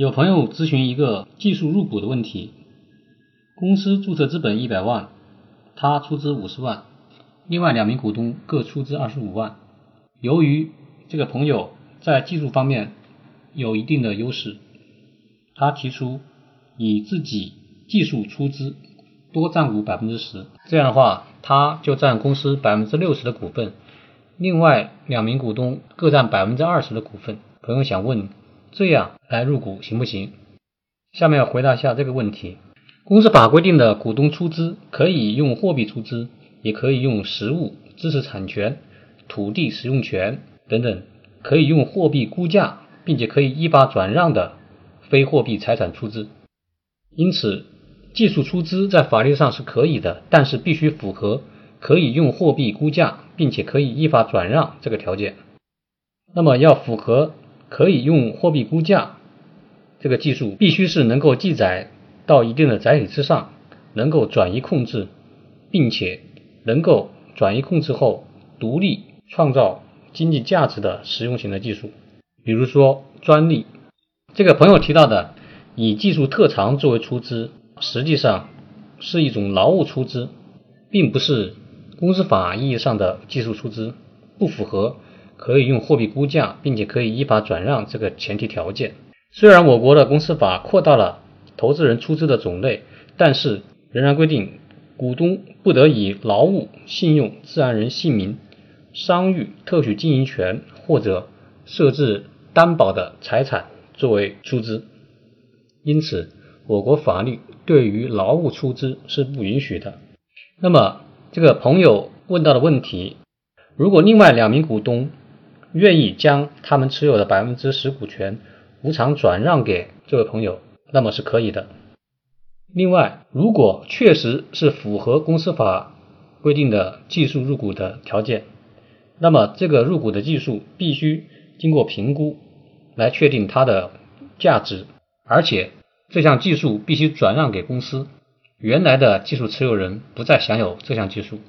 有朋友咨询一个技术入股的问题，公司注册资本一百万，他出资五十万，另外两名股东各出资二十五万。由于这个朋友在技术方面有一定的优势，他提出以自己技术出资多占股百分之十，这样的话他就占公司百分之六十的股份，另外两名股东各占百分之二十的股份。朋友想问。这样来入股行不行？下面要回答一下这个问题。公司法规定的股东出资可以用货币出资，也可以用实物、知识产权、土地使用权等等，可以用货币估价，并且可以依法转让的非货币财产出资。因此，技术出资在法律上是可以的，但是必须符合可以用货币估价，并且可以依法转让这个条件。那么要符合。可以用货币估价，这个技术必须是能够记载到一定的载体之上，能够转移控制，并且能够转移控制后独立创造经济价值的实用型的技术。比如说专利，这个朋友提到的以技术特长作为出资，实际上是一种劳务出资，并不是公司法意义上的技术出资，不符合。可以用货币估价，并且可以依法转让这个前提条件。虽然我国的公司法扩大了投资人出资的种类，但是仍然规定股东不得以劳务、信用、自然人姓名、商誉、特许经营权或者设置担保的财产作为出资。因此，我国法律对于劳务出资是不允许的。那么，这个朋友问到的问题，如果另外两名股东，愿意将他们持有的百分之十股权无偿转让给这位朋友，那么是可以的。另外，如果确实是符合公司法规定的技术入股的条件，那么这个入股的技术必须经过评估来确定它的价值，而且这项技术必须转让给公司，原来的技术持有人不再享有这项技术。